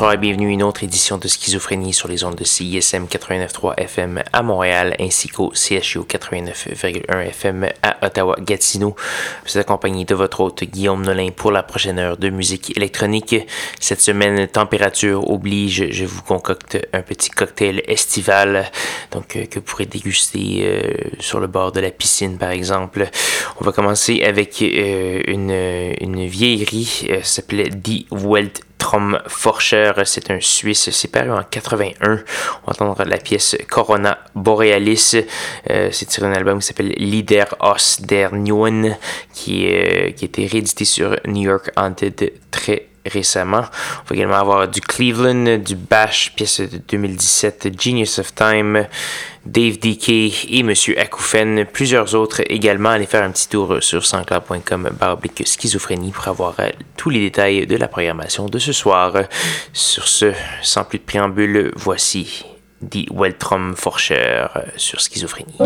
Bonsoir et bienvenue à une autre édition de Schizophrénie sur les ondes de CISM 89.3 FM à Montréal ainsi qu'au CHU 89.1 FM à Ottawa-Gatineau. Vous êtes accompagné de votre hôte Guillaume Nolin pour la prochaine heure de musique électronique. Cette semaine, température oblige, je vous concocte un petit cocktail estival donc euh, que vous pourrez déguster euh, sur le bord de la piscine par exemple? On va commencer avec euh, une, une vieillerie, ça s'appelait Die Welt Forscher, c'est un Suisse, c'est paru en 81. On va entendre la pièce Corona Borealis. Euh, c'est tiré d'un album qui s'appelle Lieder aus der Neuen, qui, euh, qui a été réédité sur New York Haunted très récemment. On va également avoir du Cleveland, du Bash, pièce de 2017, Genius of Time, Dave DK et Monsieur Akoufen, plusieurs autres également. Allez faire un petit tour sur sanscloud.com baroblique schizophrénie pour avoir euh, tous les détails de la programmation de ce soir. Sur ce, sans plus de préambule, voici Die Weltrom Forscher sur schizophrénie.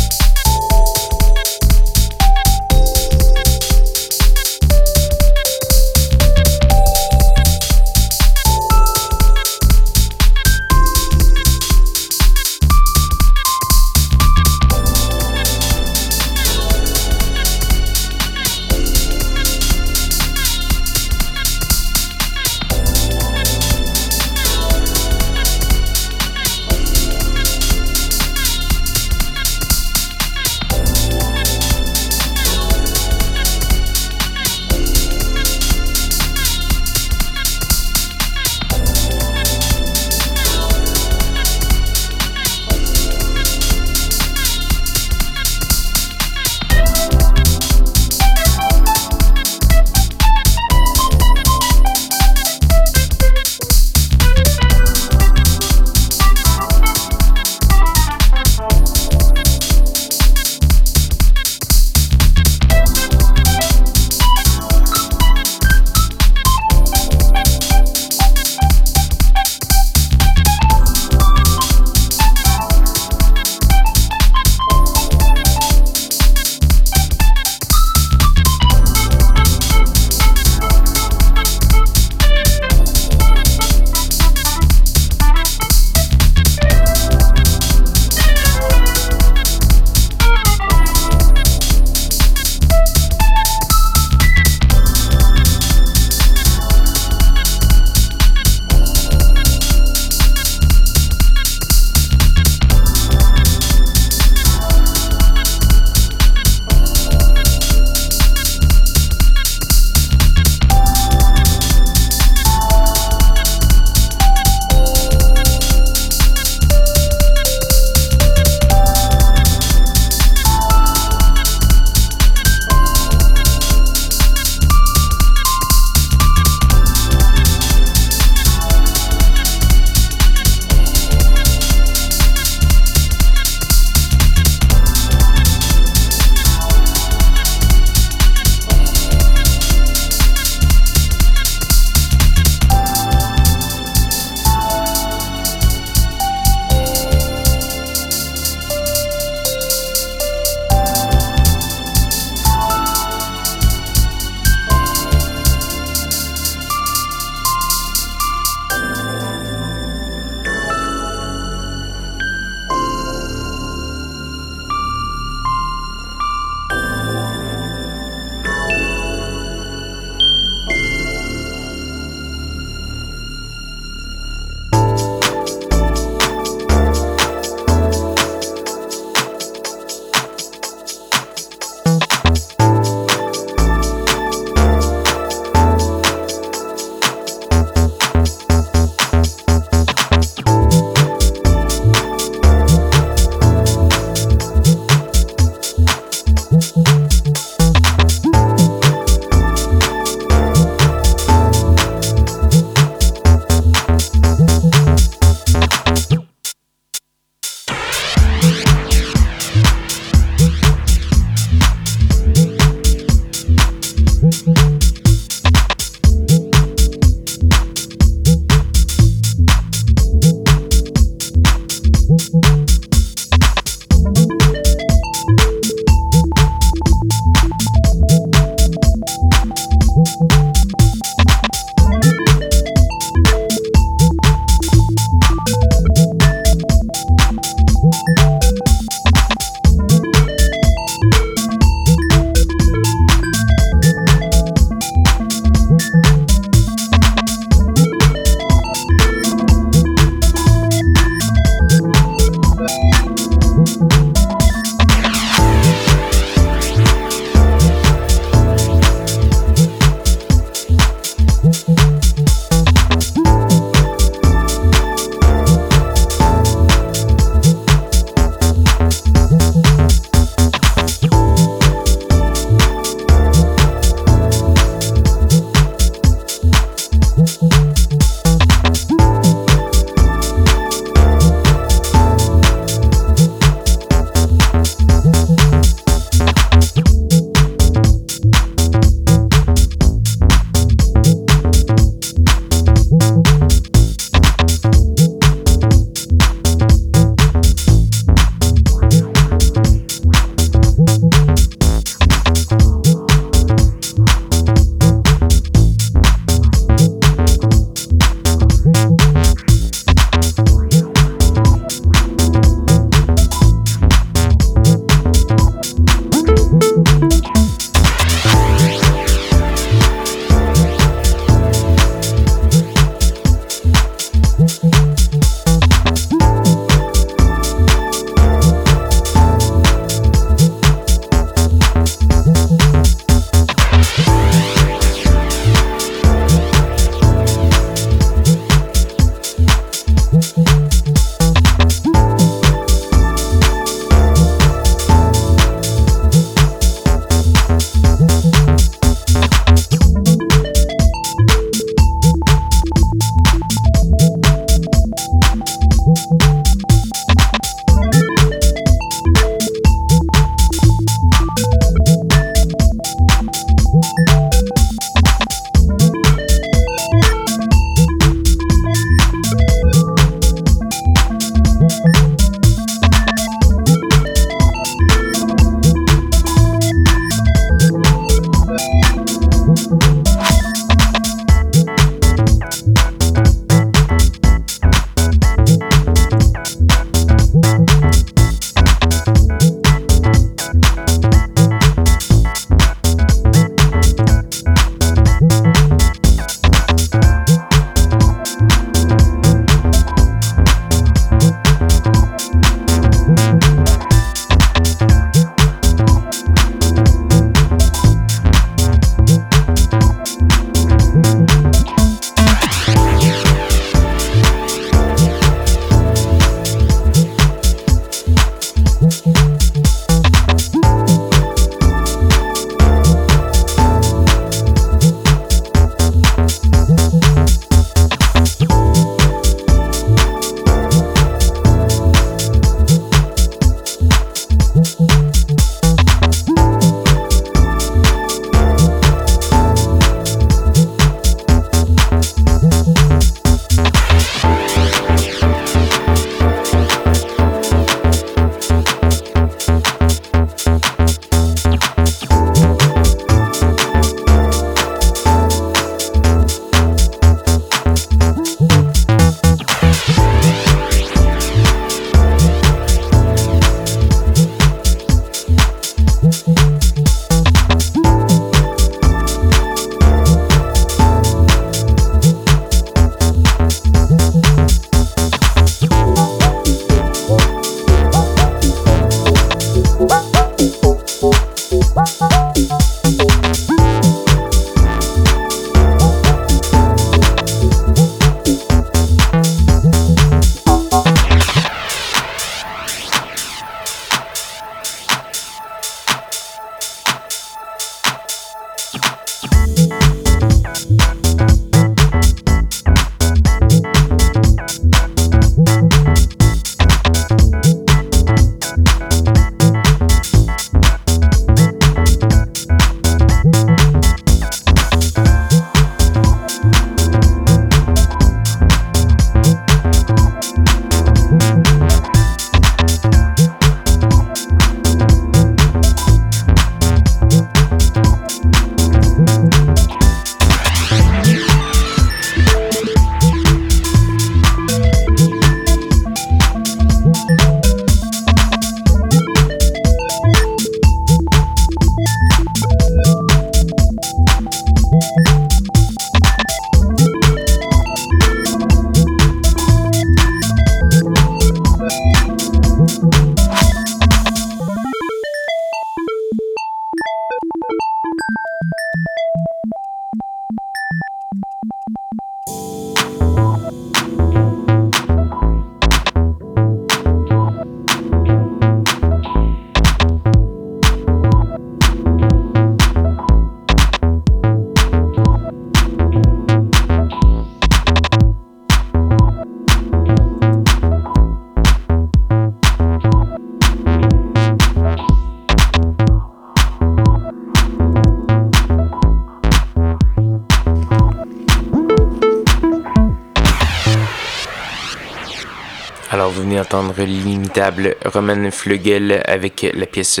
L'imitable Roman Flugel avec la pièce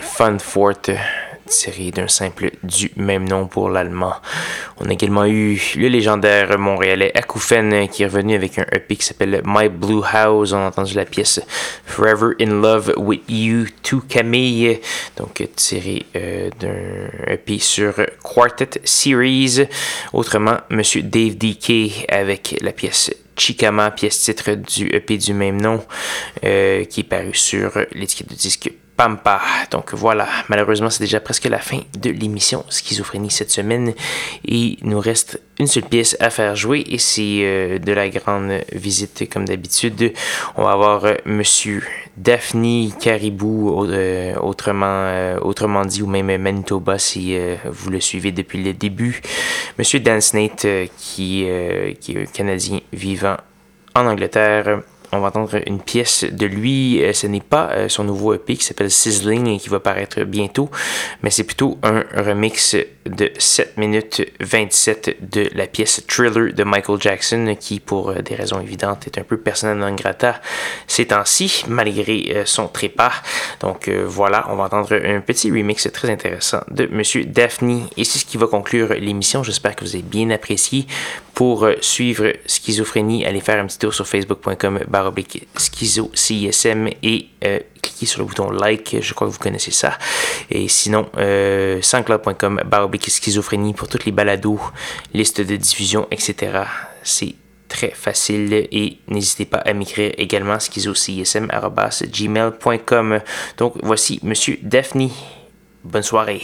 Fun Fort tirée d'un simple du même nom pour l'allemand. On a également eu le légendaire montréalais Akoufen qui est revenu avec un EP qui s'appelle My Blue House. On a entendu la pièce Forever in Love with You to Camille, donc tiré euh, d'un EP sur Quartet Series. Autrement, Monsieur Dave DK avec la pièce Chikama, pièce titre du EP du même nom, euh, qui est paru sur l'étiquette de disque Pampa. Donc voilà, malheureusement, c'est déjà presque la fin de l'émission Schizophrénie cette semaine. Il nous reste une seule pièce à faire jouer et c'est euh, de la grande visite comme d'habitude. On va avoir euh, Monsieur Daphne Caribou, euh, autrement, autrement dit, ou même Manitoba si vous le suivez depuis le début. Monsieur Dan Snate, qui, qui est un Canadien vivant en Angleterre on va entendre une pièce de lui. Euh, ce n'est pas euh, son nouveau EP qui s'appelle Sizzling et qui va paraître bientôt, mais c'est plutôt un remix de 7 minutes 27 de la pièce Thriller de Michael Jackson, qui pour euh, des raisons évidentes est un peu personnel non grata ces temps-ci, malgré son trépas. Donc voilà, on va entendre un petit remix très intéressant de Monsieur Daphne. Et c'est ce qui va conclure l'émission. J'espère que vous avez bien apprécié. Pour suivre Schizophrénie, allez faire un petit tour sur facebook.com baroblique schizo CISM et euh, cliquez sur le bouton like, je crois que vous connaissez ça. Et sinon, euh, sanscloud.com baroblique schizophrénie pour toutes les balados, liste de diffusion, etc. C'est très facile et n'hésitez pas à m'écrire également schizocism.gmail.com. Donc voici Monsieur Daphne. Bonne soirée.